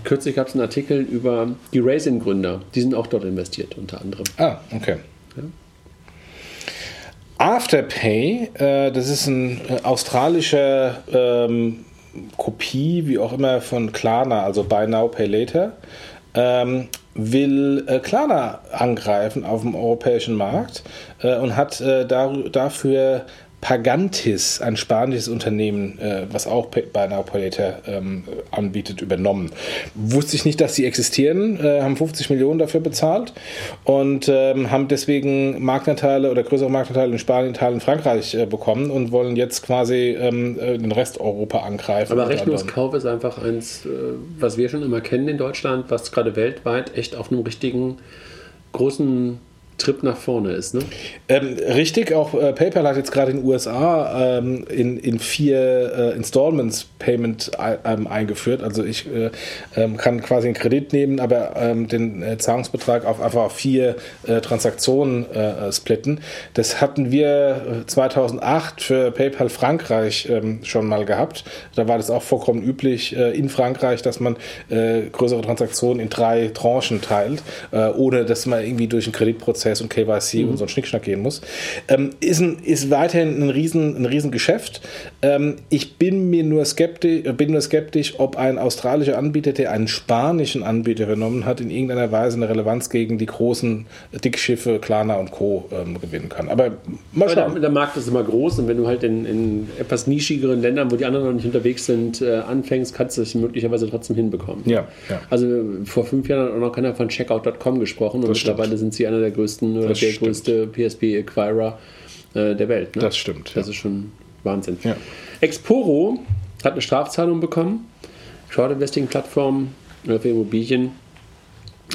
kürzlich gab es einen Artikel über die Raisin-Gründer. Die sind auch dort investiert, unter anderem. Ah, okay. Ja. Afterpay, äh, das ist ein äh, australischer ähm, Kopie, wie auch immer, von Klarna, also Buy Now, Pay Later. Ähm, will äh, Klarna angreifen auf dem europäischen Markt äh, und hat äh, dafür Pagantis, ein spanisches Unternehmen, äh, was auch Pay Later ähm, anbietet, übernommen. Wusste ich nicht, dass sie existieren, äh, haben 50 Millionen dafür bezahlt und ähm, haben deswegen Marktanteile oder größere Marktanteile in Spanien, Italien, Frankreich äh, bekommen und wollen jetzt quasi ähm, äh, den Rest Europa angreifen. Aber Rechnungskauf ist einfach eins, äh, was wir schon immer kennen in Deutschland, was gerade weltweit echt auf einem richtigen großen Trip nach vorne ist. Ne? Ähm, richtig, auch äh, PayPal hat jetzt gerade in den USA ähm, in, in vier äh, Installments Payment ähm, eingeführt. Also ich äh, ähm, kann quasi einen Kredit nehmen, aber ähm, den äh, Zahlungsbetrag auf einfach auf vier äh, Transaktionen äh, splitten. Das hatten wir 2008 für PayPal Frankreich ähm, schon mal gehabt. Da war das auch vollkommen üblich in Frankreich, dass man größere Transaktionen in drei Tranchen teilt, ohne dass man irgendwie durch einen Kreditprozess Prozess und KYC mhm. und so ein Schnickschnack gehen muss. Ähm, ist, ein, ist weiterhin ein riesen, ein riesen Geschäft. Ähm, ich bin mir nur skeptisch, bin nur skeptisch, ob ein australischer Anbieter, der einen spanischen Anbieter übernommen hat, in irgendeiner Weise eine Relevanz gegen die großen Dickschiffe, Klarna und Co. Ähm, gewinnen kann. Aber mal schauen. Der, der, Markt ist immer groß und wenn du halt in, in, etwas nischigeren Ländern, wo die anderen noch nicht unterwegs sind, äh, anfängst, kannst du es möglicherweise trotzdem hinbekommen. Ja, ja. Also vor fünf Jahren hat auch noch keiner von Checkout.com gesprochen und das mittlerweile stimmt. sind sie einer der größten oder das der stimmt. größte PSP-Acquirer äh, der Welt. Ne? Das stimmt. Das ja. ist schon Wahnsinn. Ja. Exporo hat eine Strafzahlung bekommen, Short-Investing-Plattform äh, für Immobilien,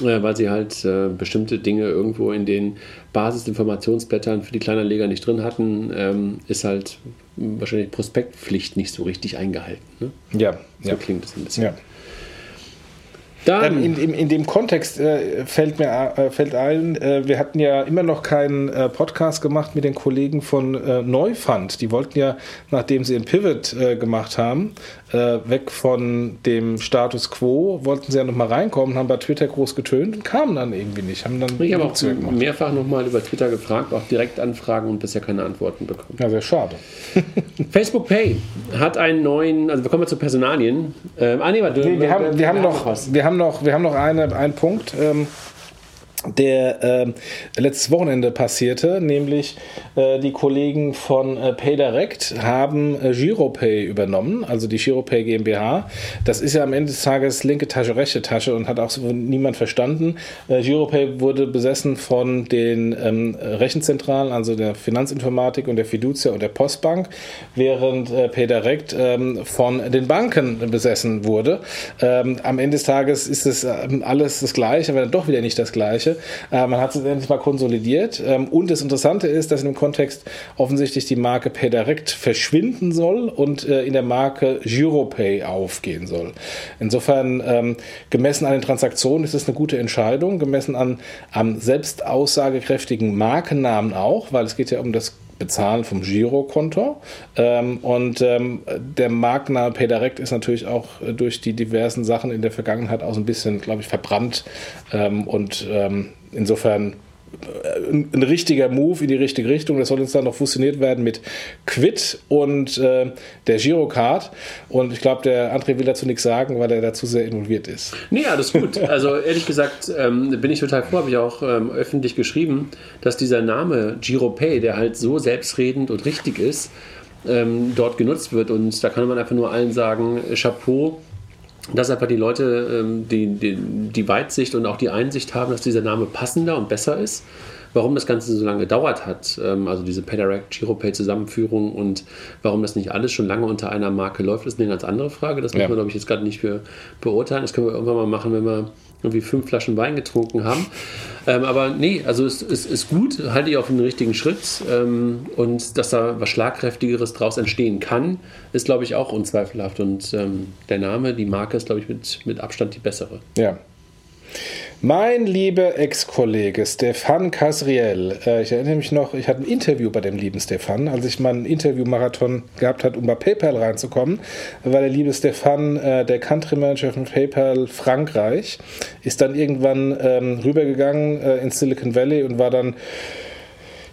äh, weil sie halt äh, bestimmte Dinge irgendwo in den Basisinformationsblättern für die Kleinanleger nicht drin hatten, ähm, ist halt wahrscheinlich Prospektpflicht nicht so richtig eingehalten. Ne? Ja, so ja. klingt es ein bisschen. Ja. Dann in, in, in, dem Kontext äh, fällt mir äh, fällt ein, äh, wir hatten ja immer noch keinen äh, Podcast gemacht mit den Kollegen von äh, Neufund. Die wollten ja, nachdem sie einen Pivot äh, gemacht haben, weg von dem Status quo, wollten sie ja nochmal reinkommen, haben bei Twitter groß getönt und kamen dann irgendwie nicht. Haben dann ich habe auch gemacht. mehrfach nochmal über Twitter gefragt, auch direkt Anfragen und bisher keine Antworten bekommen. Ja, sehr schade. Facebook Pay hat einen neuen, also wir kommen mal zu Personalien. Ähm, ah, nee, warte, wir, wir, haben, wir, haben noch, wir haben noch, wir haben noch eine, einen Punkt. Ähm, der äh, letztes Wochenende passierte, nämlich äh, die Kollegen von äh, PayDirect haben äh, Giropay übernommen, also die Giropay GmbH. Das ist ja am Ende des Tages linke Tasche, rechte Tasche und hat auch niemand verstanden. Äh, Giropay wurde besessen von den ähm, Rechenzentralen, also der Finanzinformatik und der Fiducia und der Postbank, während äh, PayDirect ähm, von den Banken besessen wurde. Ähm, am Ende des Tages ist es ähm, alles das Gleiche, aber dann doch wieder nicht das Gleiche. Bereiche. Äh, man hat es endlich mal konsolidiert. Ähm, und das Interessante ist, dass in dem Kontext offensichtlich die Marke PayDirect verschwinden soll und äh, in der Marke Giropay aufgehen soll. Insofern, ähm, gemessen an den Transaktionen ist es eine gute Entscheidung, gemessen an am selbst aussagekräftigen Markennamen auch, weil es geht ja um das bezahlen vom Girokonto. Ähm, und ähm, der marktnahe PayDirect ist natürlich auch äh, durch die diversen Sachen in der Vergangenheit auch so ein bisschen, glaube ich, verbrannt. Ähm, und ähm, insofern ein, ein, richtiger Move in die richtige Richtung. Das soll jetzt dann noch fusioniert werden mit Quid und äh, der Girocard. Und ich glaube, der André will dazu nichts sagen, weil er dazu sehr involviert ist. Nee, alles gut. Also ehrlich gesagt ähm, bin ich total froh, habe ich auch ähm, öffentlich geschrieben, dass dieser Name Giropay, der halt so selbstredend und richtig ist, ähm, dort genutzt wird. Und da kann man einfach nur allen sagen, Chapeau dass einfach die Leute ähm, die, die, die Weitsicht und auch die Einsicht haben, dass dieser Name passender und besser ist. Warum das Ganze so lange gedauert hat, ähm, also diese PayDirect Giropay Zusammenführung und warum das nicht alles schon lange unter einer Marke läuft, ist eine ganz andere Frage. Das ja. muss man, glaube ich, jetzt gerade nicht für beurteilen. Das können wir irgendwann mal machen, wenn wir irgendwie fünf Flaschen Wein getrunken haben. Ähm, aber nee, also es, es, ist gut, halte ich auf den richtigen Schritt. Ähm, und dass da was Schlagkräftigeres draus entstehen kann, ist, glaube ich, auch unzweifelhaft. Und ähm, der Name, die Marke ist, glaube ich, mit, mit Abstand die bessere. Ja. Mein lieber Ex-Kollege Stefan Casriel, äh, ich erinnere mich noch, ich hatte ein Interview bei dem lieben Stefan, als ich mal einen Interviewmarathon gehabt habe, um bei PayPal reinzukommen, war der liebe Stefan äh, der Country Manager von PayPal Frankreich, ist dann irgendwann ähm, rübergegangen äh, ins Silicon Valley und war dann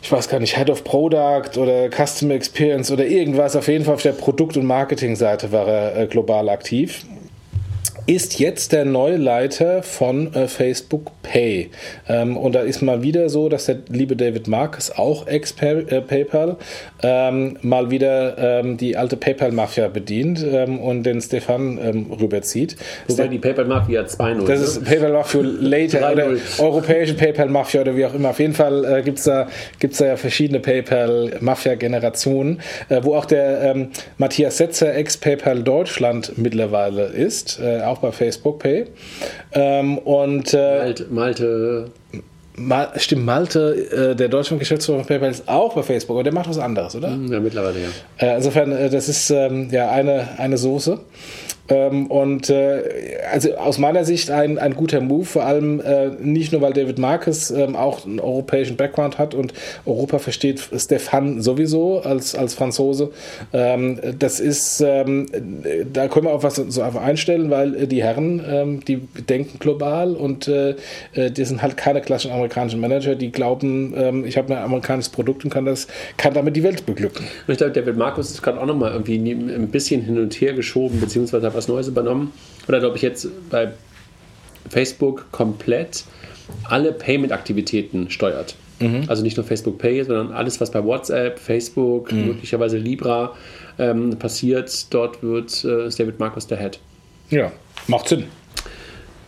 ich weiß gar nicht, Head of Product oder Customer Experience oder irgendwas. Auf jeden Fall auf der Produkt- und Marketingseite war er äh, global aktiv ist jetzt der neue Leiter von äh, Facebook Pay. Ähm, und da ist mal wieder so, dass der liebe David Marcus, auch ex-PayPal, äh, ähm, mal wieder ähm, die alte PayPal-Mafia bedient ähm, und den Stefan ähm, rüberzieht. Wobei die PayPal-Mafia 2.0. Das ist ne? PayPal-Mafia later oder europäische PayPal-Mafia oder wie auch immer. Auf jeden Fall äh, gibt es da, gibt's da ja verschiedene PayPal-Mafia-Generationen, äh, wo auch der ähm, Matthias Setzer, ex-PayPal Deutschland mittlerweile ist, äh, auch bei Facebook Pay. Ähm, und äh, Malte, Malte Mal, stimmt, Malte, äh, der Deutschland-Geschäftsführer von PayPal, ist auch bei Facebook, aber der macht was anderes, oder? ja, mittlerweile ja. Äh, insofern, äh, das ist ähm, ja eine, eine Soße. Ähm, und äh, also aus meiner Sicht ein, ein guter Move, vor allem äh, nicht nur, weil David Marcus ähm, auch einen europäischen Background hat und Europa versteht Stefan sowieso als, als Franzose. Ähm, das ist, ähm, da können wir auch was so einfach einstellen, weil äh, die Herren, ähm, die denken global und äh, äh, die sind halt keine klassischen amerikanischen Manager, die glauben, ähm, ich habe ein amerikanisches Produkt und kann, das, kann damit die Welt beglücken. Ich glaube, David Marcus ist gerade auch nochmal irgendwie ein bisschen hin und her geschoben, beziehungsweise was Neues übernommen. Oder glaube ich jetzt bei Facebook komplett alle Payment-Aktivitäten steuert. Mhm. Also nicht nur Facebook Pay, sondern alles, was bei WhatsApp, Facebook, mhm. möglicherweise Libra ähm, passiert, dort wird äh, David Marcus der Head. Ja, macht Sinn.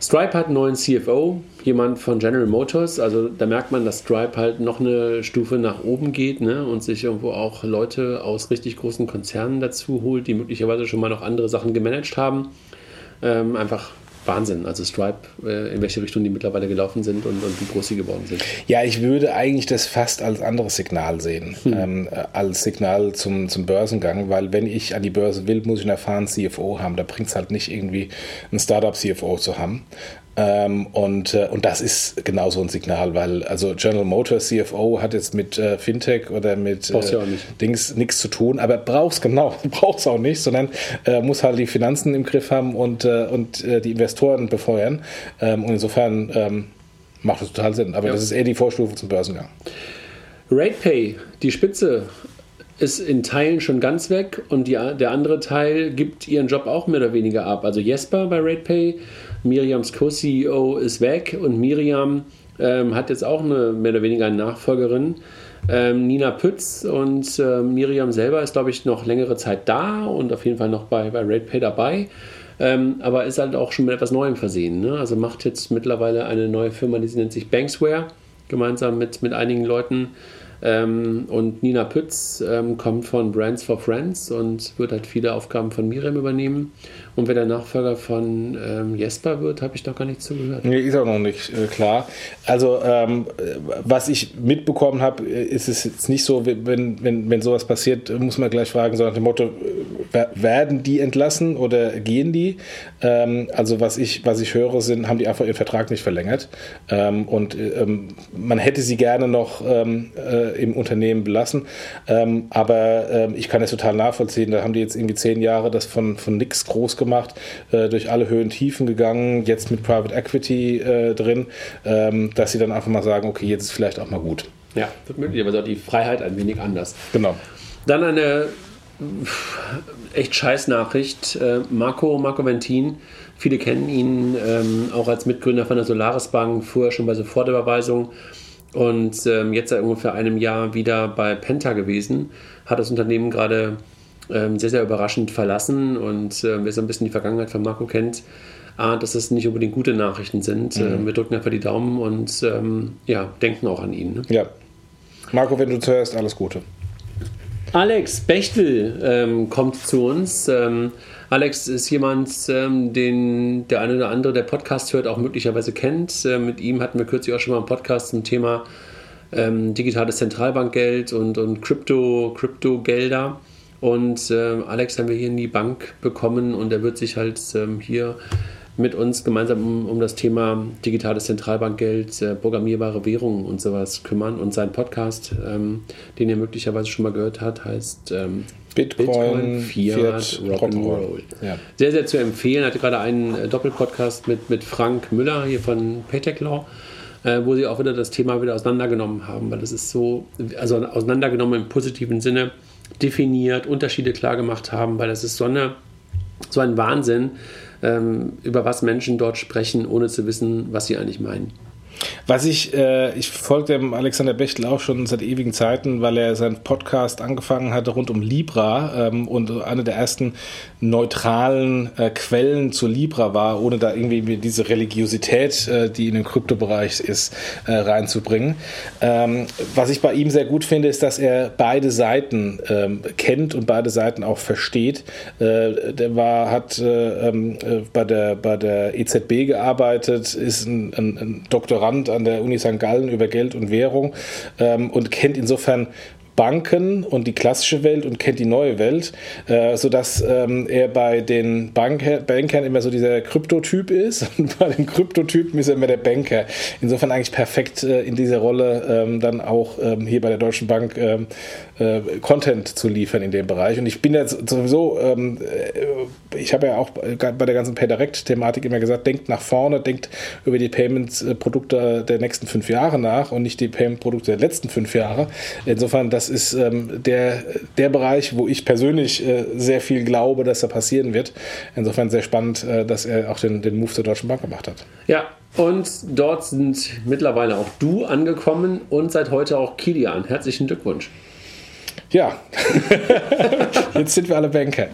Stripe hat einen neuen CFO, jemand von General Motors. Also da merkt man, dass Stripe halt noch eine Stufe nach oben geht ne? und sich irgendwo auch Leute aus richtig großen Konzernen dazu holt, die möglicherweise schon mal noch andere Sachen gemanagt haben. Ähm, einfach Wahnsinn. Also Stripe, äh, in welche Richtung die mittlerweile gelaufen sind und, und, wie groß sie geworden sind. Ja, ich würde eigentlich das fast als anderes Signal sehen, hm. ähm, als Signal zum, zum Börsengang, weil wenn ich an die Börse will, muss ich einen erfahrenen CFO haben. Da bringt es halt nicht irgendwie, einen Startup-CFO zu haben. Ähm, und, äh, und das ist genau so ein Signal, weil also General Motors CFO hat jetzt mit äh, Fintech oder mit äh, Dings nichts zu tun, aber brauchst genau, brauchst auch nicht, sondern äh, muss halt die Finanzen im Griff haben und, äh, und äh, die Investoren befeuern. Ähm, und insofern ähm, macht das total Sinn. Aber ja. das ist eher die Vorstufe zum Börsengang. RatePay, die Spitze ist in Teilen schon ganz weg und die, der andere Teil gibt ihren Job auch mehr oder weniger ab. Also Jesper bei RatePay Miriams Co-CEO ist weg und Miriam ähm, hat jetzt auch eine mehr oder weniger eine Nachfolgerin. Ähm, Nina Pütz und äh, Miriam selber ist, glaube ich, noch längere Zeit da und auf jeden Fall noch bei, bei RatePay dabei. Ähm, aber ist halt auch schon mit etwas Neuem versehen. Ne? Also macht jetzt mittlerweile eine neue Firma, die nennt sich Banksware, gemeinsam mit, mit einigen Leuten. Ähm, und Nina Pütz ähm, kommt von Brands for Friends und wird halt viele Aufgaben von Miriam übernehmen. Und wer der Nachfolger von ähm, Jesper wird, habe ich noch gar nicht zugehört. Nee, ist auch noch nicht äh, klar. Also, ähm, was ich mitbekommen habe, ist es jetzt nicht so, wenn, wenn, wenn sowas passiert, muss man gleich fragen, so nach dem Motto, werden die entlassen oder gehen die? Ähm, also, was ich, was ich höre, sind, haben die einfach ihren Vertrag nicht verlängert. Ähm, und ähm, man hätte sie gerne noch ähm, äh, im Unternehmen belassen. Aber ich kann es total nachvollziehen. Da haben die jetzt irgendwie zehn Jahre das von, von nix groß gemacht gemacht, äh, durch alle Höhen Tiefen gegangen, jetzt mit Private Equity äh, drin, ähm, dass sie dann einfach mal sagen, okay, jetzt ist vielleicht auch mal gut. Ja, wird möglich, aber die Freiheit ein wenig anders. Genau. Dann eine echt scheiß Nachricht. Äh, Marco, Marco Ventin, viele kennen ihn ähm, auch als Mitgründer von der Solaris Bank, vorher schon bei Sofortüberweisung und ähm, jetzt seit ungefähr einem Jahr wieder bei Penta gewesen, hat das Unternehmen gerade ähm, sehr, sehr überraschend verlassen. Und äh, wer so ein bisschen die Vergangenheit von Marco kennt, ahnt, dass das nicht unbedingt gute Nachrichten sind. Mhm. Äh, wir drücken einfach die Daumen und ähm, ja, denken auch an ihn. Ne? Ja. Marco, wenn du zuhörst, alles Gute. Alex Bechtel ähm, kommt zu uns. Ähm, Alex ist jemand, ähm, den der eine oder andere, der Podcast hört, auch möglicherweise kennt. Äh, mit ihm hatten wir kürzlich auch schon mal einen Podcast zum Thema ähm, digitales Zentralbankgeld und, und Krypto, Kryptogelder. Und äh, Alex haben wir hier in die Bank bekommen und er wird sich halt ähm, hier mit uns gemeinsam um, um das Thema digitales Zentralbankgeld, äh, programmierbare Währungen und sowas kümmern. Und sein Podcast, ähm, den ihr möglicherweise schon mal gehört habt, heißt ähm, Bitcoin, Bitcoin, Fiat, Fiat Rock'n'Roll. Ja. Sehr, sehr zu empfehlen. Er hatte gerade einen äh, Doppelpodcast mit, mit Frank Müller hier von Paytech Law. Äh, wo sie auch wieder das Thema wieder auseinandergenommen haben, weil das ist so, also auseinandergenommen im positiven Sinne, definiert, Unterschiede klar gemacht haben, weil das ist so, eine, so ein Wahnsinn, ähm, über was Menschen dort sprechen, ohne zu wissen, was sie eigentlich meinen. Was ich, äh, ich folge dem Alexander Bechtel auch schon seit ewigen Zeiten, weil er seinen Podcast angefangen hatte rund um Libra ähm, und eine der ersten neutralen äh, Quellen zu Libra war, ohne da irgendwie diese Religiosität, äh, die in dem Kryptobereich ist, äh, reinzubringen. Ähm, was ich bei ihm sehr gut finde, ist, dass er beide Seiten ähm, kennt und beide Seiten auch versteht. Äh, der war, hat äh, ähm, bei, der, bei der EZB gearbeitet, ist ein, ein, ein Doktorand Doktorand an der Uni St. Gallen über Geld und Währung ähm, und kennt insofern Banken und die klassische Welt und kennt die neue Welt, äh, sodass ähm, er bei den Banker, Bankern immer so dieser Kryptotyp ist und bei den Kryptotypen ist er immer der Banker. Insofern eigentlich perfekt äh, in dieser Rolle ähm, dann auch ähm, hier bei der Deutschen Bank ähm, äh, Content zu liefern in dem Bereich. Und ich bin jetzt sowieso, ähm, äh, ich habe ja auch bei der ganzen PayDirect-Thematik immer gesagt, denkt nach vorne, denkt über die Payments-Produkte der nächsten fünf Jahre nach und nicht die Payment-Produkte der letzten fünf Jahre. Insofern, das ist ähm, der, der Bereich, wo ich persönlich äh, sehr viel glaube, dass da passieren wird. Insofern sehr spannend, äh, dass er auch den, den Move zur Deutschen Bank gemacht hat. Ja, und dort sind mittlerweile auch du angekommen und seit heute auch Kilian. Herzlichen Glückwunsch. Ja, jetzt sind wir alle Banker.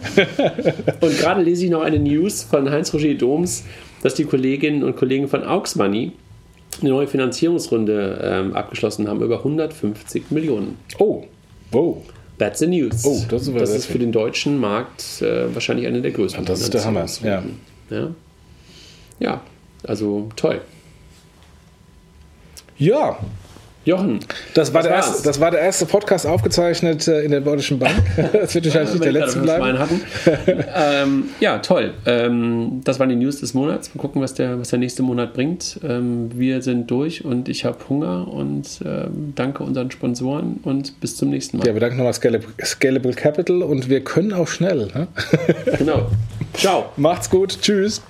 und gerade lese ich noch eine News von Heinz-Roger Doms, dass die Kolleginnen und Kollegen von Aux Money eine neue Finanzierungsrunde ähm, abgeschlossen haben, über 150 Millionen. Oh, wow. That's the news. Oh, das ist, das ist für den deutschen Markt äh, wahrscheinlich eine der größten. Ja, das ist der Hammer. Ja. ja. Ja, also toll. Ja, Jochen. Das war, der erste, das war der erste Podcast aufgezeichnet äh, in der Deutschen Bank. Das wird wahrscheinlich nicht der letzte bleiben. Hatten. ähm, ja, toll. Ähm, das waren die News des Monats. Mal gucken, was der, was der nächste Monat bringt. Ähm, wir sind durch und ich habe Hunger und ähm, danke unseren Sponsoren und bis zum nächsten Mal. Ja, wir danken nochmal Scalable, Scalable Capital und wir können auch schnell. Ne? genau. Ciao. Macht's gut. Tschüss.